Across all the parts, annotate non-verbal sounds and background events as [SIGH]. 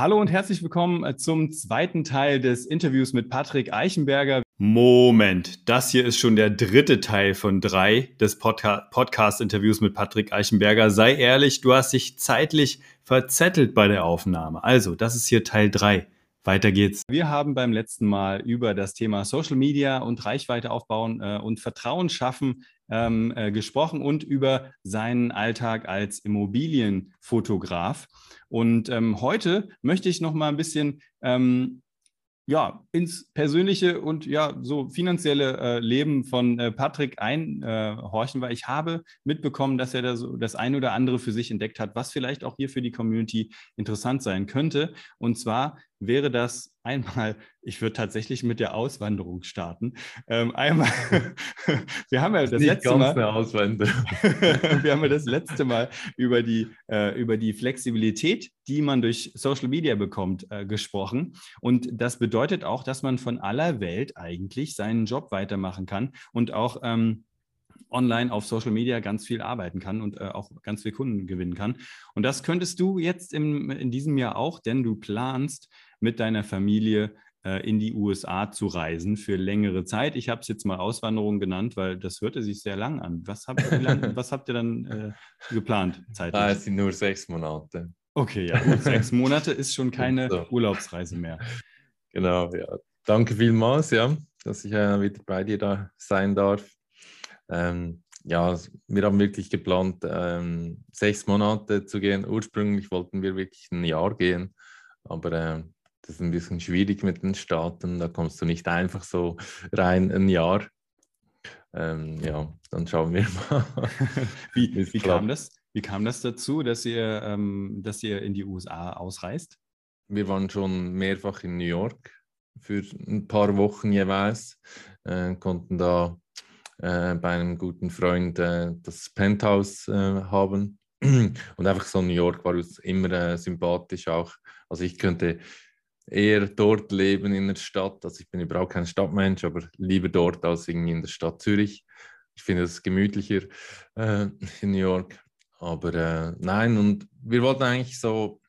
Hallo und herzlich willkommen äh, zum zweiten Teil des Interviews mit Patrick Eichenberger. Moment, das hier ist schon der dritte Teil von drei des Podca Podcast-Interviews mit Patrick Eichenberger. Sei ehrlich, du hast dich zeitlich verzettelt bei der Aufnahme. Also, das ist hier Teil drei. Weiter geht's. Wir haben beim letzten Mal über das Thema Social Media und Reichweite aufbauen äh, und Vertrauen schaffen ähm, äh, gesprochen und über seinen Alltag als Immobilienfotograf. Und ähm, heute möchte ich noch mal ein bisschen ähm, ja, ins persönliche und ja, so finanzielle äh, Leben von äh, Patrick einhorchen, äh, weil ich habe mitbekommen, dass er da so das ein oder andere für sich entdeckt hat, was vielleicht auch hier für die Community interessant sein könnte. Und zwar wäre das einmal, ich würde tatsächlich mit der Auswanderung starten. Ähm, einmal, [LAUGHS] wir haben ja das letzte Mal, [LAUGHS] wir haben ja das letzte Mal über die, äh, über die Flexibilität, die man durch Social Media bekommt, äh, gesprochen. Und das bedeutet auch, dass man von aller Welt eigentlich seinen Job weitermachen kann und auch ähm, online auf Social Media ganz viel arbeiten kann und äh, auch ganz viel Kunden gewinnen kann. Und das könntest du jetzt im, in diesem Jahr auch, denn du planst mit deiner Familie äh, in die USA zu reisen für längere Zeit. Ich habe es jetzt mal Auswanderung genannt, weil das hörte sich sehr lang an. Was habt ihr, lang, was habt ihr dann äh, geplant zeitlich? Ah, es sind nur sechs Monate. Okay, ja, gut. sechs [LAUGHS] Monate ist schon keine so. Urlaubsreise mehr. Genau, ja. Danke vielmals, ja, dass ich äh, wieder bei dir da sein darf. Ähm, ja, wir haben wirklich geplant, ähm, sechs Monate zu gehen. Ursprünglich wollten wir wirklich ein Jahr gehen, aber äh, das ist ein bisschen schwierig mit den Staaten. Da kommst du nicht einfach so rein ein Jahr. Ähm, ja, dann schauen wir mal. [LAUGHS] wie, wie kam das? Wie kam das dazu, dass ihr, ähm, dass ihr in die USA ausreist? Wir waren schon mehrfach in New York für ein paar Wochen jeweils, äh, konnten da äh, bei einem guten Freund äh, das Penthouse äh, haben. [CLEARS THROAT] Und einfach so New York war uns immer äh, sympathisch auch. Also ich könnte eher dort leben in der Stadt. Also ich bin überhaupt kein Stadtmensch, aber lieber dort als irgendwie in der Stadt Zürich. Ich finde es gemütlicher äh, in New York. Aber äh, nein, und wir wollten eigentlich so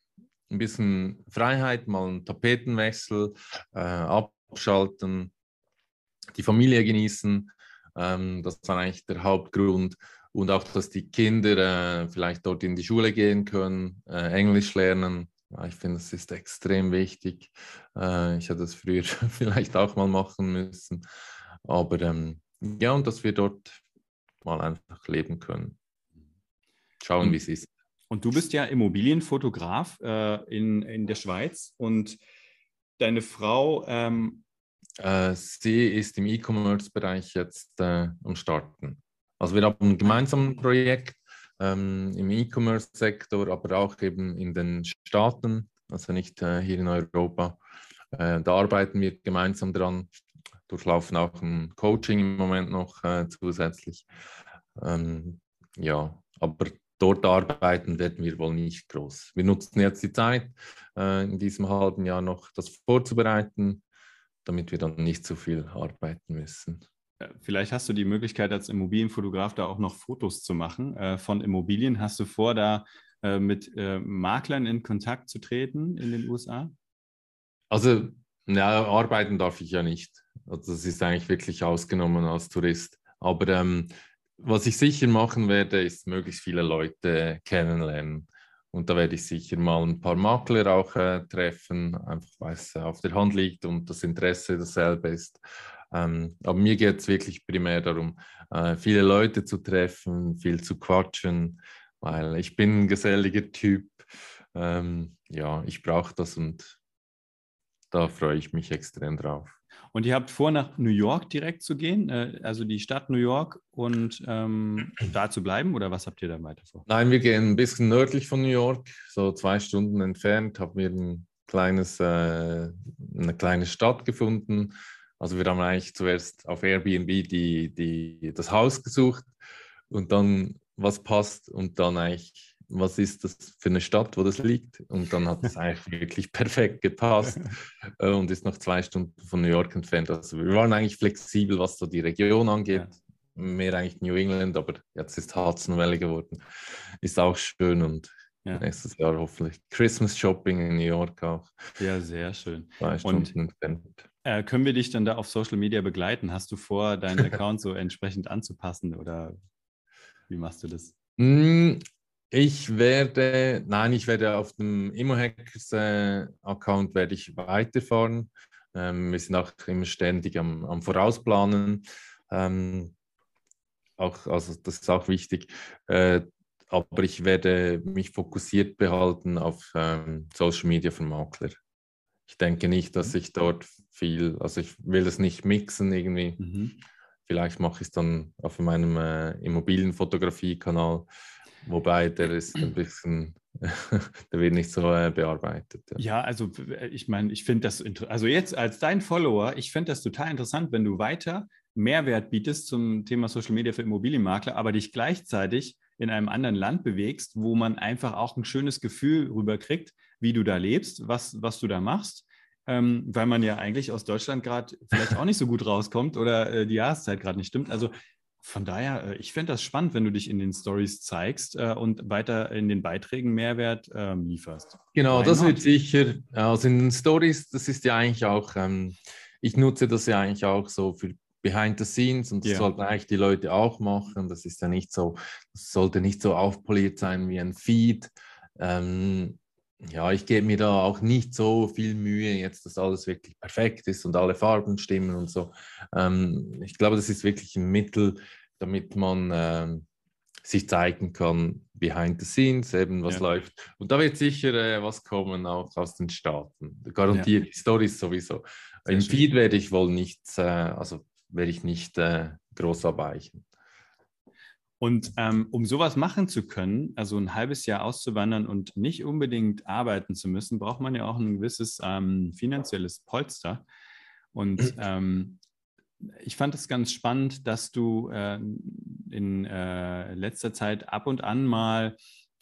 ein bisschen Freiheit, mal einen Tapetenwechsel, äh, abschalten, die Familie genießen. Ähm, das war eigentlich der Hauptgrund. Und auch, dass die Kinder äh, vielleicht dort in die Schule gehen können, äh, Englisch lernen, ich finde, es ist extrem wichtig. Äh, ich hätte das früher [LAUGHS] vielleicht auch mal machen müssen. Aber ähm, ja, und dass wir dort mal einfach leben können. Schauen, wie es ist. Und du bist ja Immobilienfotograf äh, in, in der Schweiz und deine Frau. Ähm äh, sie ist im E-Commerce-Bereich jetzt äh, am Starten. Also wir haben ein gemeinsames Projekt ähm, im E-Commerce-Sektor, aber auch eben in den Staaten, also nicht äh, hier in Europa. Äh, da arbeiten wir gemeinsam dran, durchlaufen auch ein Coaching im Moment noch äh, zusätzlich. Ähm, ja, aber dort arbeiten werden wir wohl nicht groß. Wir nutzen jetzt die Zeit, äh, in diesem halben Jahr noch das vorzubereiten, damit wir dann nicht zu viel arbeiten müssen. Vielleicht hast du die Möglichkeit, als Immobilienfotograf da auch noch Fotos zu machen äh, von Immobilien. Hast du vor, da äh, mit äh, Maklern in Kontakt zu treten in den USA? Also, ja, arbeiten darf ich ja nicht. Also, das ist eigentlich wirklich ausgenommen als Tourist. Aber ähm, was ich sicher machen werde, ist möglichst viele Leute kennenlernen. Und da werde ich sicher mal ein paar Makler auch äh, treffen, einfach weil es auf der Hand liegt und das Interesse dasselbe ist. Ähm, aber mir geht es wirklich primär darum, äh, viele Leute zu treffen, viel zu quatschen, weil ich bin ein geselliger Typ. Ähm, ja, ich brauche das und da freue ich mich extrem drauf. Und ihr habt vor, nach New York direkt zu gehen, äh, also die Stadt New York und ähm, [CLEARS THROAT] da zu bleiben oder was habt ihr da weiter vor? Nein, wir gehen ein bisschen nördlich von New York, so zwei Stunden entfernt, haben wir ein kleines, äh, eine kleine Stadt gefunden, also wir haben eigentlich zuerst auf Airbnb die, die, das Haus gesucht und dann, was passt und dann eigentlich, was ist das für eine Stadt, wo das liegt. Und dann hat es eigentlich wirklich [LAUGHS] perfekt gepasst äh, und ist noch zwei Stunden von New York entfernt. Also wir waren eigentlich flexibel, was so die Region angeht. Ja. Mehr eigentlich New England, aber jetzt ist Hudson Valley geworden. Ist auch schön und ja. nächstes Jahr hoffentlich. Christmas Shopping in New York auch. Ja, sehr schön. Zwei Stunden entfernt. Äh, können wir dich dann da auf Social Media begleiten? Hast du vor, deinen [LAUGHS] Account so entsprechend anzupassen oder wie machst du das? Hm, ich werde, nein, ich werde auf dem Immo-Hackers-Account werde ich weiterfahren. Ähm, wir sind auch immer ständig am, am Vorausplanen. Ähm, auch, also das ist auch wichtig. Äh, aber ich werde mich fokussiert behalten auf ähm, Social Media für Makler. Ich denke nicht, dass mhm. ich dort viel, also ich will das nicht mixen irgendwie. Mhm. Vielleicht mache ich es dann auf meinem äh, Immobilienfotografie-Kanal Wobei der ist ein bisschen, [LAUGHS] der wird nicht so äh, bearbeitet. Ja, ja also ich meine, ich finde das, also jetzt als dein Follower, ich finde das total interessant, wenn du weiter Mehrwert bietest zum Thema Social Media für Immobilienmakler, aber dich gleichzeitig in einem anderen Land bewegst, wo man einfach auch ein schönes Gefühl rüberkriegt, wie du da lebst, was, was du da machst. Ähm, weil man ja eigentlich aus Deutschland gerade vielleicht auch nicht so gut rauskommt oder äh, die Jahreszeit gerade nicht stimmt. Also von daher, äh, ich fände das spannend, wenn du dich in den Stories zeigst äh, und weiter in den Beiträgen Mehrwert ähm, lieferst. Genau, Why das not? wird sicher. Also in den Stories, das ist ja eigentlich auch, ähm, ich nutze das ja eigentlich auch so für Behind the Scenes und das yeah. sollten eigentlich die Leute auch machen. Das ist ja nicht so, das sollte nicht so aufpoliert sein wie ein Feed. Ähm, ja, ich gebe mir da auch nicht so viel Mühe, jetzt, dass alles wirklich perfekt ist und alle Farben stimmen und so. Ähm, ich glaube, das ist wirklich ein Mittel, damit man ähm, sich zeigen kann, behind the scenes, eben was ja. läuft. Und da wird sicher äh, was kommen, auch aus den Staaten. Garantiert, ja. die Stories sowieso. Sehr Im schön. Feed werde ich wohl nichts, äh, also werde ich nicht äh, groß abweichen. Und ähm, um sowas machen zu können, also ein halbes Jahr auszuwandern und nicht unbedingt arbeiten zu müssen, braucht man ja auch ein gewisses ähm, finanzielles Polster. Und [CLEARS THROAT] ähm, ich fand es ganz spannend, dass du äh, in äh, letzter Zeit ab und an mal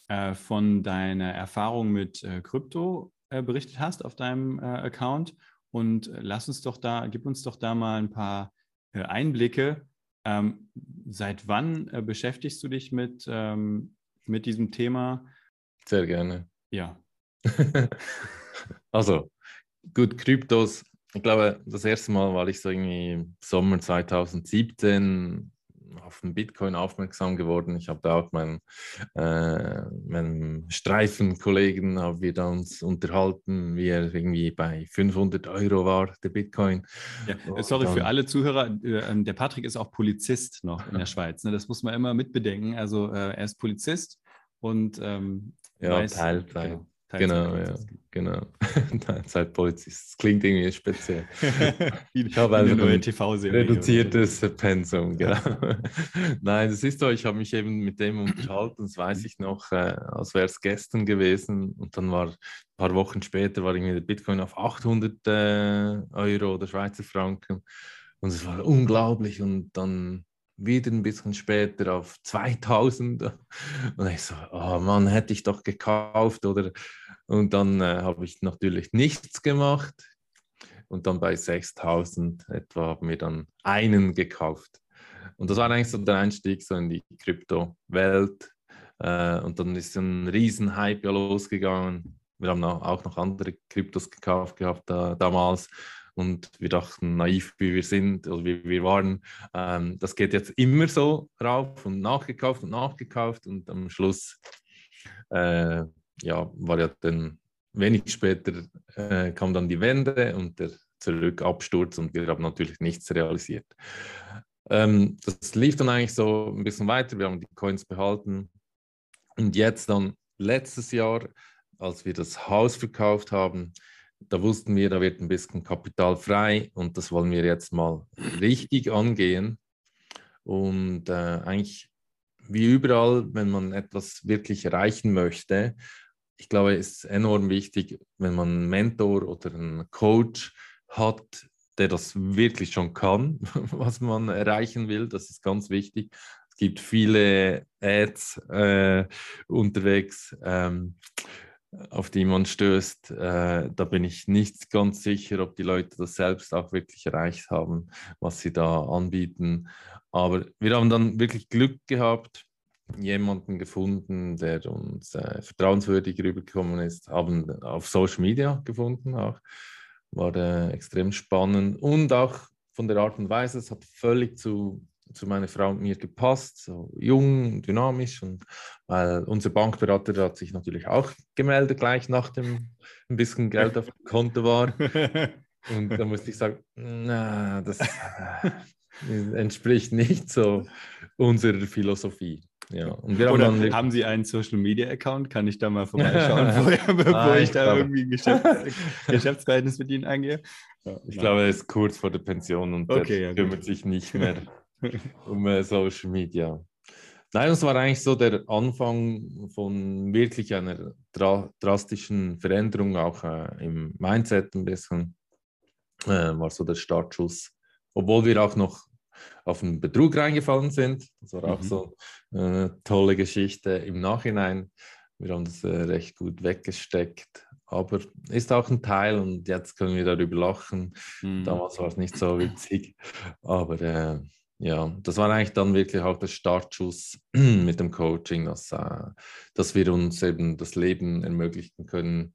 äh, von deiner Erfahrung mit äh, Krypto äh, berichtet hast auf deinem äh, Account. Und lass uns doch da, gib uns doch da mal ein paar Einblicke, ähm, seit wann äh, beschäftigst du dich mit, ähm, mit diesem Thema? Sehr gerne. Ja. [LAUGHS] also, gut, Kryptos. Ich glaube, das erste Mal war ich so irgendwie Sommer 2017 auf den Bitcoin aufmerksam geworden. Ich habe da auch meinen, äh, meinen Streifenkollegen, haben wir da uns unterhalten, wie er irgendwie bei 500 Euro war, der Bitcoin. Ja, äh, sorry dann, für alle Zuhörer, äh, ähm, der Patrick ist auch Polizist noch in der [LAUGHS] Schweiz. Ne? Das muss man immer mitbedenken. Also äh, er ist Polizist und ähm, ja, weiß, Teilzeit. Genau. Genau, ja, genau. [LAUGHS] Teilzeitpolizist. Das klingt irgendwie speziell. [LAUGHS] ich habe also eine neue TV-Serie. Reduziertes so. Pensum, [LAUGHS] genau. Nein, das ist so, ich habe mich eben mit dem unterhalten, das weiß ich noch, äh, als wäre es gestern gewesen. Und dann war ein paar Wochen später, war irgendwie der Bitcoin auf 800 äh, Euro oder Schweizer Franken. Und es war unglaublich. Und dann wieder ein bisschen später auf 2000. Und ich so, oh Mann, hätte ich doch gekauft oder. Und dann äh, habe ich natürlich nichts gemacht. Und dann bei 6000 etwa haben wir dann einen gekauft. Und das war eigentlich so der Einstieg so in die Kryptowelt. Äh, und dann ist ein Riesenhype ja losgegangen. Wir haben auch noch andere Kryptos gekauft gehabt da, damals. Und wir dachten, naiv wie wir sind oder wie wir waren, ähm, das geht jetzt immer so rauf und nachgekauft und nachgekauft. Und am Schluss äh, ja, war ja dann wenig später äh, kam dann die Wende und der Zurückabsturz und wir haben natürlich nichts realisiert. Ähm, das lief dann eigentlich so ein bisschen weiter. Wir haben die Coins behalten. Und jetzt dann letztes Jahr, als wir das Haus verkauft haben, da wussten wir, da wird ein bisschen Kapital frei und das wollen wir jetzt mal richtig angehen. Und äh, eigentlich wie überall, wenn man etwas wirklich erreichen möchte, ich glaube, es ist enorm wichtig, wenn man einen Mentor oder einen Coach hat, der das wirklich schon kann, [LAUGHS] was man erreichen will. Das ist ganz wichtig. Es gibt viele Ads äh, unterwegs. Ähm, auf die man stößt. Äh, da bin ich nicht ganz sicher, ob die Leute das selbst auch wirklich erreicht haben, was sie da anbieten. Aber wir haben dann wirklich Glück gehabt, jemanden gefunden, der uns äh, vertrauenswürdig rübergekommen ist, haben auf Social Media gefunden auch. War äh, extrem spannend und auch von der Art und Weise, es hat völlig zu, zu meiner Frau und mir gepasst, so jung, dynamisch und weil unser Bankberater hat sich natürlich auch gemeldet gleich nachdem ein bisschen Geld auf dem Konto war. [LAUGHS] Und da musste ich sagen, na, das äh, [LAUGHS] entspricht nicht so unserer Philosophie. Ja. Und wir Oder haben, haben Sie einen Social Media Account? Kann ich da mal [LAUGHS] vorbeischauen, bevor ah, ich, ich da glaube. irgendwie ein Geschäfts Geschäftsverhältnis mit Ihnen eingehe? Ja, ich glaube, er ist kurz vor der Pension und okay, ja, kümmert sich nicht mehr [LAUGHS] um Social Media. Nein, das war eigentlich so der Anfang von wirklich einer dra drastischen Veränderung, auch äh, im Mindset ein bisschen. Äh, war so der Startschuss. Obwohl wir auch noch auf einen Betrug reingefallen sind. Das war auch mhm. so eine tolle Geschichte im Nachhinein. Wir haben das äh, recht gut weggesteckt. Aber ist auch ein Teil und jetzt können wir darüber lachen. Mhm. Damals war es nicht so witzig. Aber äh, ja, das war eigentlich dann wirklich auch der Startschuss [CLEARS THROAT] mit dem Coaching, dass, äh, dass wir uns eben das Leben ermöglichen können,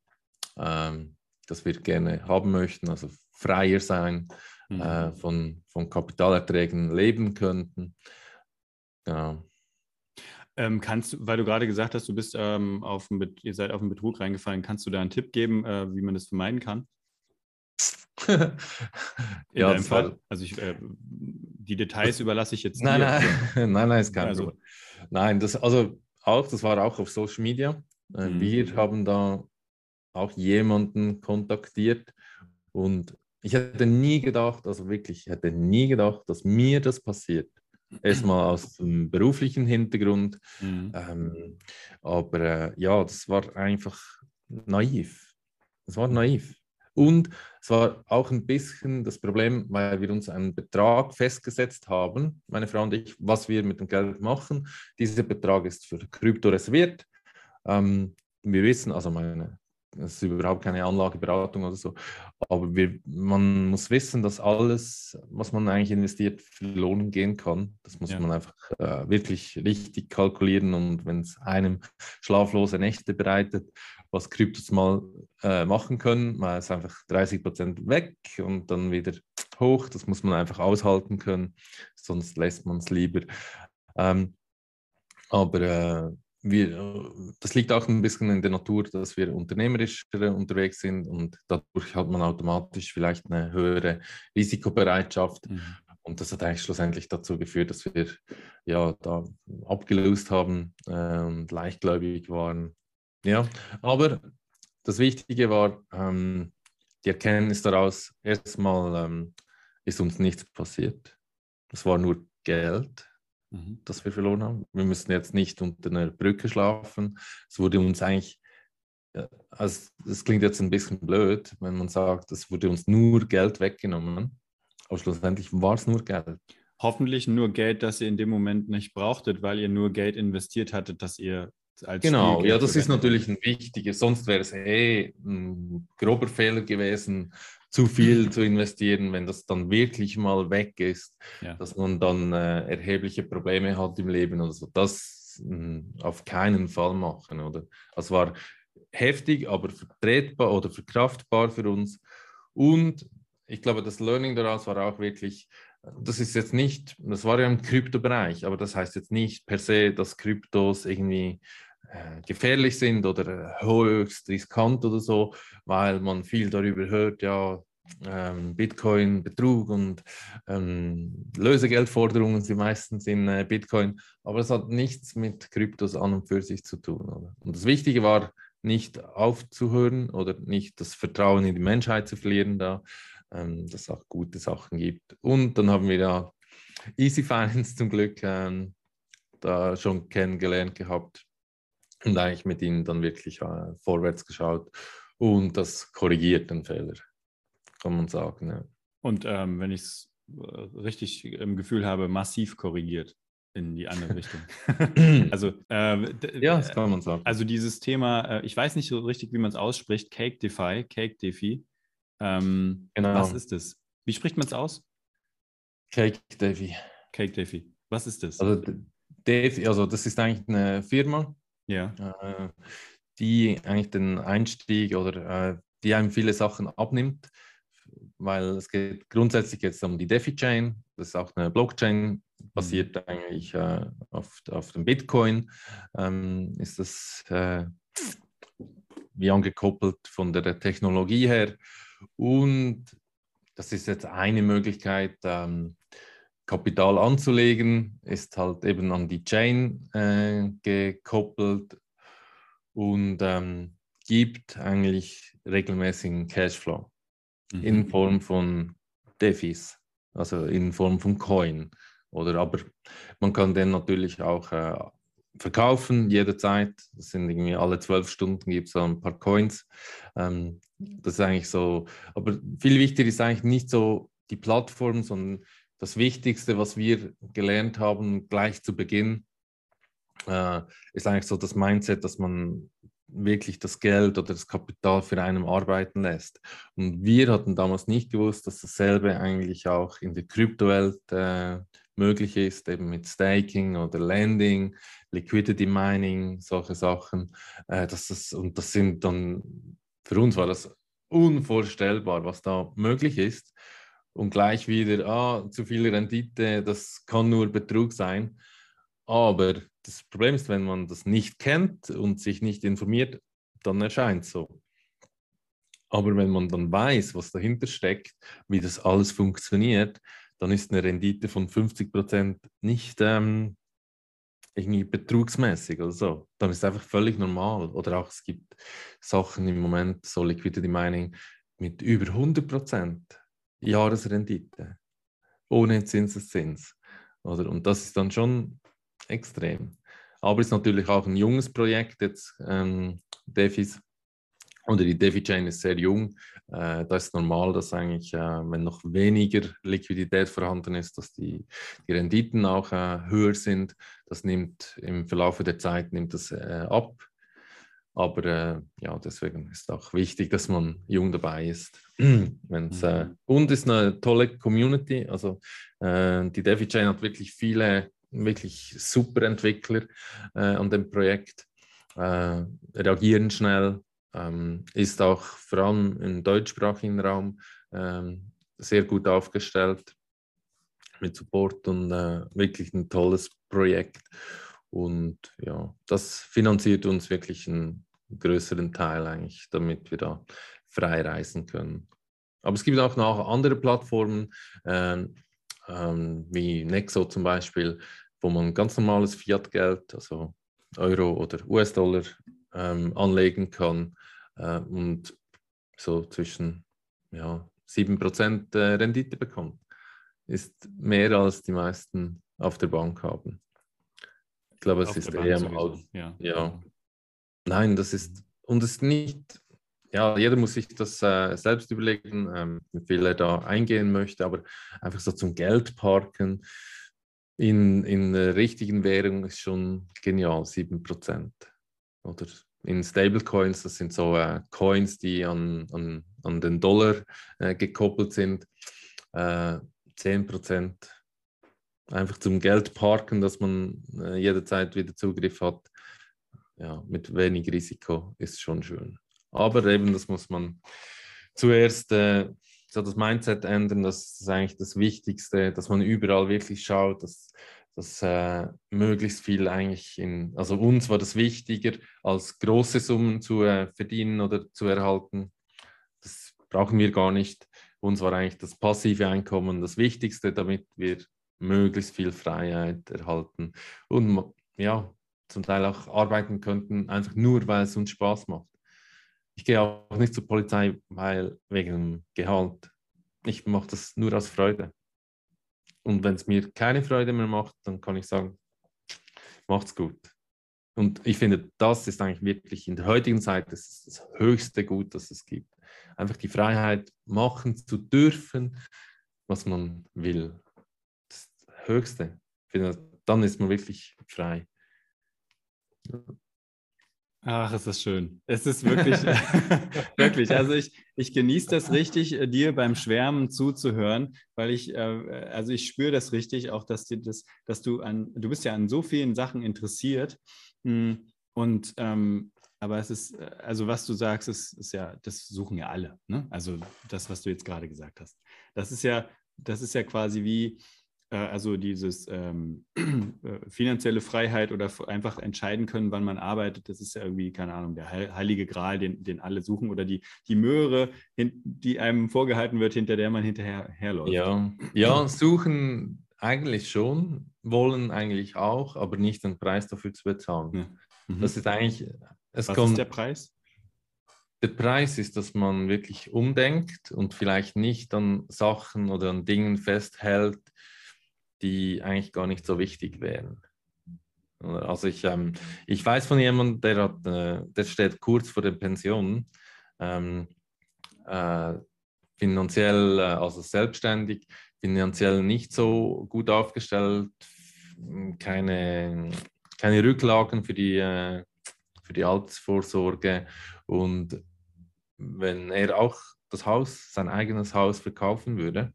ähm, das wir gerne haben möchten, also freier sein, mhm. äh, von, von Kapitalerträgen leben könnten. Genau. Ähm, kannst weil du gerade gesagt hast, du bist ähm, auf einen, ihr seid auf einen Betrug reingefallen, kannst du da einen Tipp geben, äh, wie man das vermeiden kann? [LAUGHS] ja, Fall. Also ich, äh, die Details überlasse ich jetzt nein, dir. Nein, [LAUGHS] nein, nein, ist kein also. Nein, das also auch, das war auch auf Social Media. Äh, mhm. Wir haben da auch jemanden kontaktiert und ich hätte nie gedacht, also wirklich, ich hätte nie gedacht, dass mir das passiert. Erstmal aus dem beruflichen Hintergrund. Mhm. Ähm, aber äh, ja, das war einfach naiv. Es war naiv. Und es war auch ein bisschen das Problem, weil wir uns einen Betrag festgesetzt haben, meine Frau und ich, was wir mit dem Geld machen. Dieser Betrag ist für Krypto reserviert. Ähm, wir wissen, also meine es ist überhaupt keine Anlageberatung oder so. Aber wir, man muss wissen, dass alles, was man eigentlich investiert, verloren gehen kann. Das muss ja. man einfach äh, wirklich richtig kalkulieren. Und wenn es einem schlaflose Nächte bereitet, was Kryptos mal äh, machen können, mal ist einfach 30 Prozent weg und dann wieder hoch. Das muss man einfach aushalten können, sonst lässt man es lieber. Ähm, aber äh, wir, das liegt auch ein bisschen in der Natur, dass wir unternehmerisch unterwegs sind und dadurch hat man automatisch vielleicht eine höhere Risikobereitschaft. Mhm. Und das hat eigentlich schlussendlich dazu geführt, dass wir ja da abgelöst haben äh, und leichtgläubig waren. Ja, aber das Wichtige war ähm, die Erkenntnis daraus, erstmal ähm, ist uns nichts passiert. Es war nur Geld, Mhm. das wir verloren haben. Wir müssen jetzt nicht unter einer Brücke schlafen. Es wurde uns eigentlich, also das klingt jetzt ein bisschen blöd, wenn man sagt, es wurde uns nur Geld weggenommen. Aber schlussendlich war es nur Geld. Hoffentlich nur Geld, das ihr in dem Moment nicht brauchtet, weil ihr nur Geld investiert hattet, das ihr Genau, ja, das ist natürlich ein wichtiges. Sonst wäre es eh ein grober Fehler gewesen, zu viel zu investieren, wenn das dann wirklich mal weg ist, ja. dass man dann äh, erhebliche Probleme hat im Leben oder so. Das mh, hm, auf keinen Fall machen, oder? Es war heftig, aber vertretbar oder verkraftbar für uns. Und ich glaube, das Learning daraus war auch wirklich, das ist jetzt nicht, das war ja im Kryptobereich, aber das heißt jetzt nicht per se, dass Kryptos irgendwie äh, gefährlich sind oder höchst riskant oder so, weil man viel darüber hört, ja, ähm, Bitcoin, Betrug und ähm, Lösegeldforderungen sind meistens in äh, Bitcoin, aber es hat nichts mit Kryptos an und für sich zu tun. Oder? Und das Wichtige war, nicht aufzuhören oder nicht das Vertrauen in die Menschheit zu verlieren, da ähm, dass es auch gute Sachen gibt. Und dann haben wir ja Easy Finance zum Glück ähm, da schon kennengelernt gehabt und eigentlich mit ihnen dann wirklich äh, vorwärts geschaut und das korrigiert den Fehler, kann man sagen. Ja. Und ähm, wenn ich es äh, richtig im Gefühl habe, massiv korrigiert in die andere [LAUGHS] Richtung. [CLEARS THROAT] also äh, ja, das kann man sagen. Also dieses Thema, äh, ich weiß nicht so richtig, wie man es ausspricht, Cake Defy, Cake Defi. Ähm, genau. Was ist das? Wie spricht man es aus? Cake Defi. Cake Defi. Was ist das? Also DeFi, also das ist eigentlich eine Firma, ja. äh, die eigentlich den Einstieg oder äh, die einem viele Sachen abnimmt, weil es geht grundsätzlich jetzt um die DeFi-Chain, das ist auch eine Blockchain, basiert mhm. eigentlich äh, auf, auf dem Bitcoin, ähm, ist das äh, wie angekoppelt von der Technologie her und das ist jetzt eine Möglichkeit, ähm, Kapital anzulegen, ist halt eben an die Chain äh, gekoppelt und ähm, gibt eigentlich regelmäßigen Cashflow mhm. in Form von Defis, also in Form von Coin. Oder aber man kann den natürlich auch äh, verkaufen jederzeit. Das sind irgendwie alle zwölf Stunden gibt es ein paar Coins. Ähm, das ist eigentlich so. Aber viel wichtiger ist eigentlich nicht so die Plattform, sondern das Wichtigste, was wir gelernt haben gleich zu Beginn, äh, ist eigentlich so das Mindset, dass man wirklich das Geld oder das Kapital für einen arbeiten lässt. Und wir hatten damals nicht gewusst, dass dasselbe eigentlich auch in der Kryptowelt äh, möglich ist, eben mit Staking oder Lending, Liquidity Mining, solche Sachen. Äh, dass das, und das sind dann, für uns war das unvorstellbar, was da möglich ist. Und gleich wieder, ah, zu viel Rendite, das kann nur Betrug sein. Aber das Problem ist, wenn man das nicht kennt und sich nicht informiert, dann erscheint es so. Aber wenn man dann weiß, was dahinter steckt, wie das alles funktioniert, dann ist eine Rendite von 50 Prozent nicht ähm, irgendwie betrugsmäßig oder so. Dann ist es einfach völlig normal. Oder auch es gibt Sachen im Moment, so Liquidity Mining, mit über 100 Prozent Jahresrendite, ohne Zinseszins. Oder? Und das ist dann schon extrem. Aber es ist natürlich auch ein junges Projekt jetzt, ähm, Defis, oder die DeFi-Chain ist sehr jung. Äh, da ist normal, dass eigentlich, äh, wenn noch weniger Liquidität vorhanden ist, dass die, die Renditen auch äh, höher sind. Das nimmt im Verlauf der Zeit nimmt das äh, ab. Aber äh, ja, deswegen ist auch wichtig, dass man jung dabei ist. [CLEARS THROAT] Wenn's, äh, mhm. und ist eine tolle Community. Also die DeFi-Chain hat wirklich viele wirklich super Entwickler an dem Projekt, reagieren schnell, ähm, ist auch vor allem im deutschsprachigen Raum ähm, sehr gut aufgestellt mit Support und äh, wirklich ein tolles Projekt. Und ja, das finanziert uns wirklich einen größeren Teil eigentlich, damit wir da frei reisen können. Aber es gibt auch noch andere Plattformen, äh, ähm, wie Nexo zum Beispiel, wo man ganz normales Fiat-Geld, also Euro oder US-Dollar, ähm, anlegen kann äh, und so zwischen ja, 7% äh, Rendite bekommt. Ist mehr als die meisten auf der Bank haben. Ich glaube, es auf ist eher mal. Ja. ja. Nein, das ist, und es ist nicht, ja, jeder muss sich das äh, selbst überlegen, ähm, wie viel er da eingehen möchte, aber einfach so zum Geld parken in, in der richtigen Währung ist schon genial, 7%. Oder in Stablecoins, das sind so äh, Coins, die an, an, an den Dollar äh, gekoppelt sind, äh, 10%. Einfach zum Geld parken, dass man äh, jederzeit wieder Zugriff hat. Ja, mit wenig Risiko ist schon schön. Aber eben, das muss man zuerst äh, so das Mindset ändern, das ist eigentlich das Wichtigste, dass man überall wirklich schaut, dass, dass äh, möglichst viel eigentlich in, also uns war das wichtiger, als große Summen zu äh, verdienen oder zu erhalten. Das brauchen wir gar nicht. Uns war eigentlich das passive Einkommen das Wichtigste, damit wir möglichst viel Freiheit erhalten und ja, zum Teil auch arbeiten könnten, einfach nur, weil es uns Spaß macht. Ich gehe auch nicht zur Polizei, weil wegen Gehalt. Ich mache das nur aus Freude. Und wenn es mir keine Freude mehr macht, dann kann ich sagen, macht's gut. Und ich finde, das ist eigentlich wirklich in der heutigen Zeit das, das höchste Gut, das es gibt. Einfach die Freiheit, machen zu dürfen, was man will. Das, Höchste. Ich finde, dann ist man wirklich frei. Ach, es ist schön. Es ist wirklich, [LAUGHS] [LAUGHS] wirklich. Also ich, ich genieße das richtig, äh, dir beim Schwärmen zuzuhören, weil ich, äh, also ich spüre das richtig, auch dass, dir das, dass du an, du bist ja an so vielen Sachen interessiert. Hm, und ähm, aber es ist, äh, also was du sagst, ist, ist ja, das suchen ja alle. Ne? Also das, was du jetzt gerade gesagt hast. Das ist ja, das ist ja quasi wie, äh, also dieses ähm, äh, finanzielle Freiheit oder einfach entscheiden können, wann man arbeitet, das ist ja irgendwie, keine Ahnung, der heilige Gral, den, den alle suchen oder die, die Möhre, die einem vorgehalten wird, hinter der man hinterher herläuft. Ja, ja suchen eigentlich schon, wollen eigentlich auch, aber nicht den Preis dafür zu bezahlen. Ja. Mhm. Das ist eigentlich. Was kommt, ist der Preis? Der Preis ist, dass man wirklich umdenkt und vielleicht nicht an Sachen oder an Dingen festhält, die eigentlich gar nicht so wichtig wären. Also ich, ähm, ich weiß von jemandem, der, hat, äh, der steht kurz vor der Pension, ähm, äh, finanziell, äh, also selbstständig, finanziell nicht so gut aufgestellt, keine, keine Rücklagen für die, äh, für die Altersvorsorge und wenn er auch das Haus, sein eigenes Haus verkaufen würde,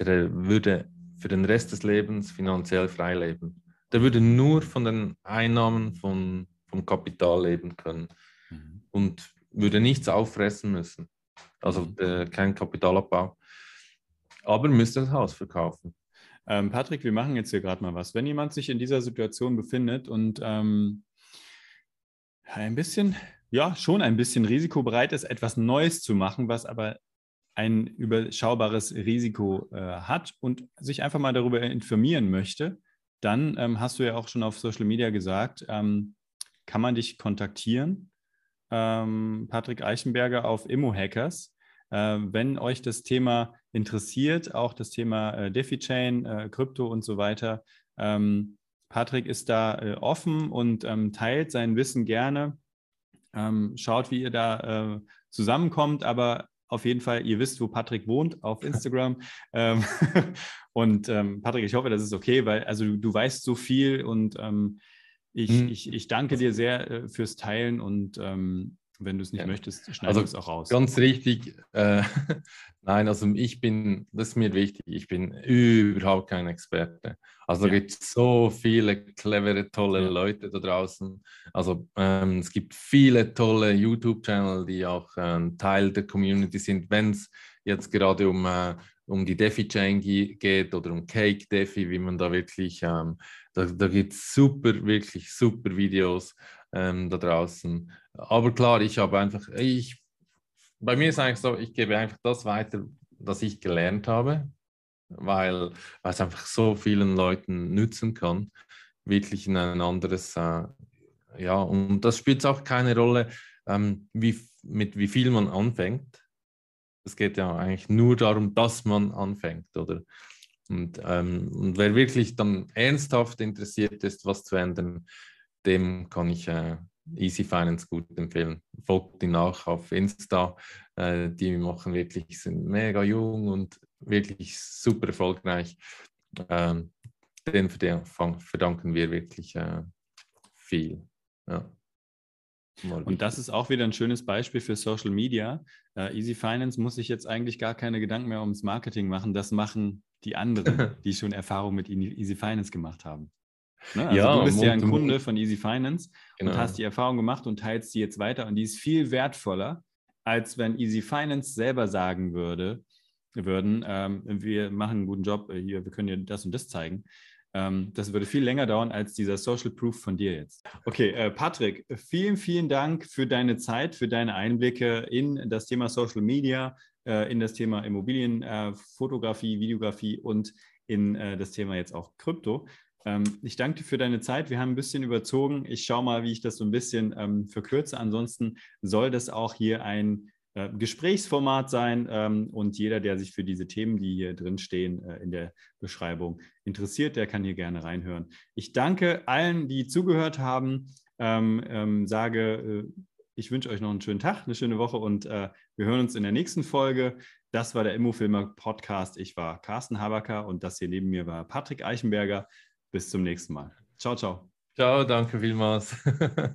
der würde für den Rest des Lebens finanziell frei leben. Der würde nur von den Einnahmen von, vom Kapital leben können mhm. und würde nichts auffressen müssen. Also mhm. äh, kein Kapitalabbau. Aber müsste das Haus verkaufen. Ähm, Patrick, wir machen jetzt hier gerade mal was. Wenn jemand sich in dieser Situation befindet und ähm, ein bisschen, ja, schon ein bisschen risikobereit ist, etwas Neues zu machen, was aber ein überschaubares Risiko äh, hat und sich einfach mal darüber informieren möchte, dann ähm, hast du ja auch schon auf Social Media gesagt, ähm, kann man dich kontaktieren. Ähm, Patrick Eichenberger auf Immo-Hackers. Äh, wenn euch das Thema interessiert, auch das Thema äh, DeFi-Chain, äh, Krypto und so weiter, ähm, Patrick ist da äh, offen und ähm, teilt sein Wissen gerne. Ähm, schaut, wie ihr da äh, zusammenkommt, aber auf jeden Fall, ihr wisst, wo Patrick wohnt auf Instagram. ähm, [LAUGHS] und ähm, Patrick, ich hoffe, das ist okay, weil also du, du weißt so viel und ähm, ich, hm. ich, ich danke dir sehr äh, fürs Teilen und ähm, wenn du es nicht ja. möchtest, schneiden also, wir es auch raus. Ganz richtig. Äh, [LAUGHS] nein, also ich bin, das ist mir wichtig, ich bin überhaupt kein Experte. Also ja. da gibt es so viele clevere, tolle ja. Leute da draußen. Also ähm, es gibt viele tolle YouTube-Channel, die auch ähm, Teil der Community sind, wenn es jetzt gerade um, äh, um die DeFi-Chain geht oder um Cake DeFi, wie man da wirklich, ähm, da, da gibt es super, wirklich super Videos ähm, da draußen. Aber klar, ich habe einfach, ich, bei mir ist eigentlich so, ich gebe einfach das weiter, was ich gelernt habe, weil, es einfach so vielen Leuten nützen kann, wirklich in ein anderes, äh, ja, und das spielt auch keine Rolle, ähm, wie, mit wie viel man anfängt. Es geht ja eigentlich nur darum, dass man anfängt, oder? Und, ähm, und wer wirklich dann ernsthaft interessiert ist, was zu ändern, dem kann ich äh, Easy Finance gut empfehlen. Folgt die nach auf Insta. Äh, die machen wirklich, sind mega jung und wirklich super erfolgreich. Ähm, den verdanken wir wirklich äh, viel. Ja. Und das ist auch wieder ein schönes Beispiel für Social Media. Uh, Easy Finance muss sich jetzt eigentlich gar keine Gedanken mehr ums Marketing machen. Das machen die anderen, [LAUGHS] die schon Erfahrung mit Easy Finance gemacht haben. Ne? Also ja, du bist ja ein Kunde von Easy Finance genau. und hast die Erfahrung gemacht und teilst die jetzt weiter und die ist viel wertvoller, als wenn Easy Finance selber sagen würde, würden, ähm, wir machen einen guten Job äh, hier, wir können dir das und das zeigen. Ähm, das würde viel länger dauern als dieser Social Proof von dir jetzt. Okay, äh, Patrick, vielen, vielen Dank für deine Zeit, für deine Einblicke in das Thema Social Media, äh, in das Thema Immobilienfotografie, äh, Videografie und in äh, das Thema jetzt auch Krypto. Ähm, ich danke dir für deine Zeit. Wir haben ein bisschen überzogen. Ich schaue mal, wie ich das so ein bisschen ähm, verkürze. Ansonsten soll das auch hier ein äh, Gesprächsformat sein ähm, und jeder, der sich für diese Themen, die hier drin stehen, äh, in der Beschreibung interessiert, der kann hier gerne reinhören. Ich danke allen, die zugehört haben. Ähm, ähm, sage, äh, ich wünsche euch noch einen schönen Tag, eine schöne Woche und äh, wir hören uns in der nächsten Folge. Das war der Immofilmer Podcast. Ich war Carsten Habacker und das hier neben mir war Patrick Eichenberger. Bis zum nächsten Mal. Ciao, ciao. Ciao, danke vielmals. [LAUGHS]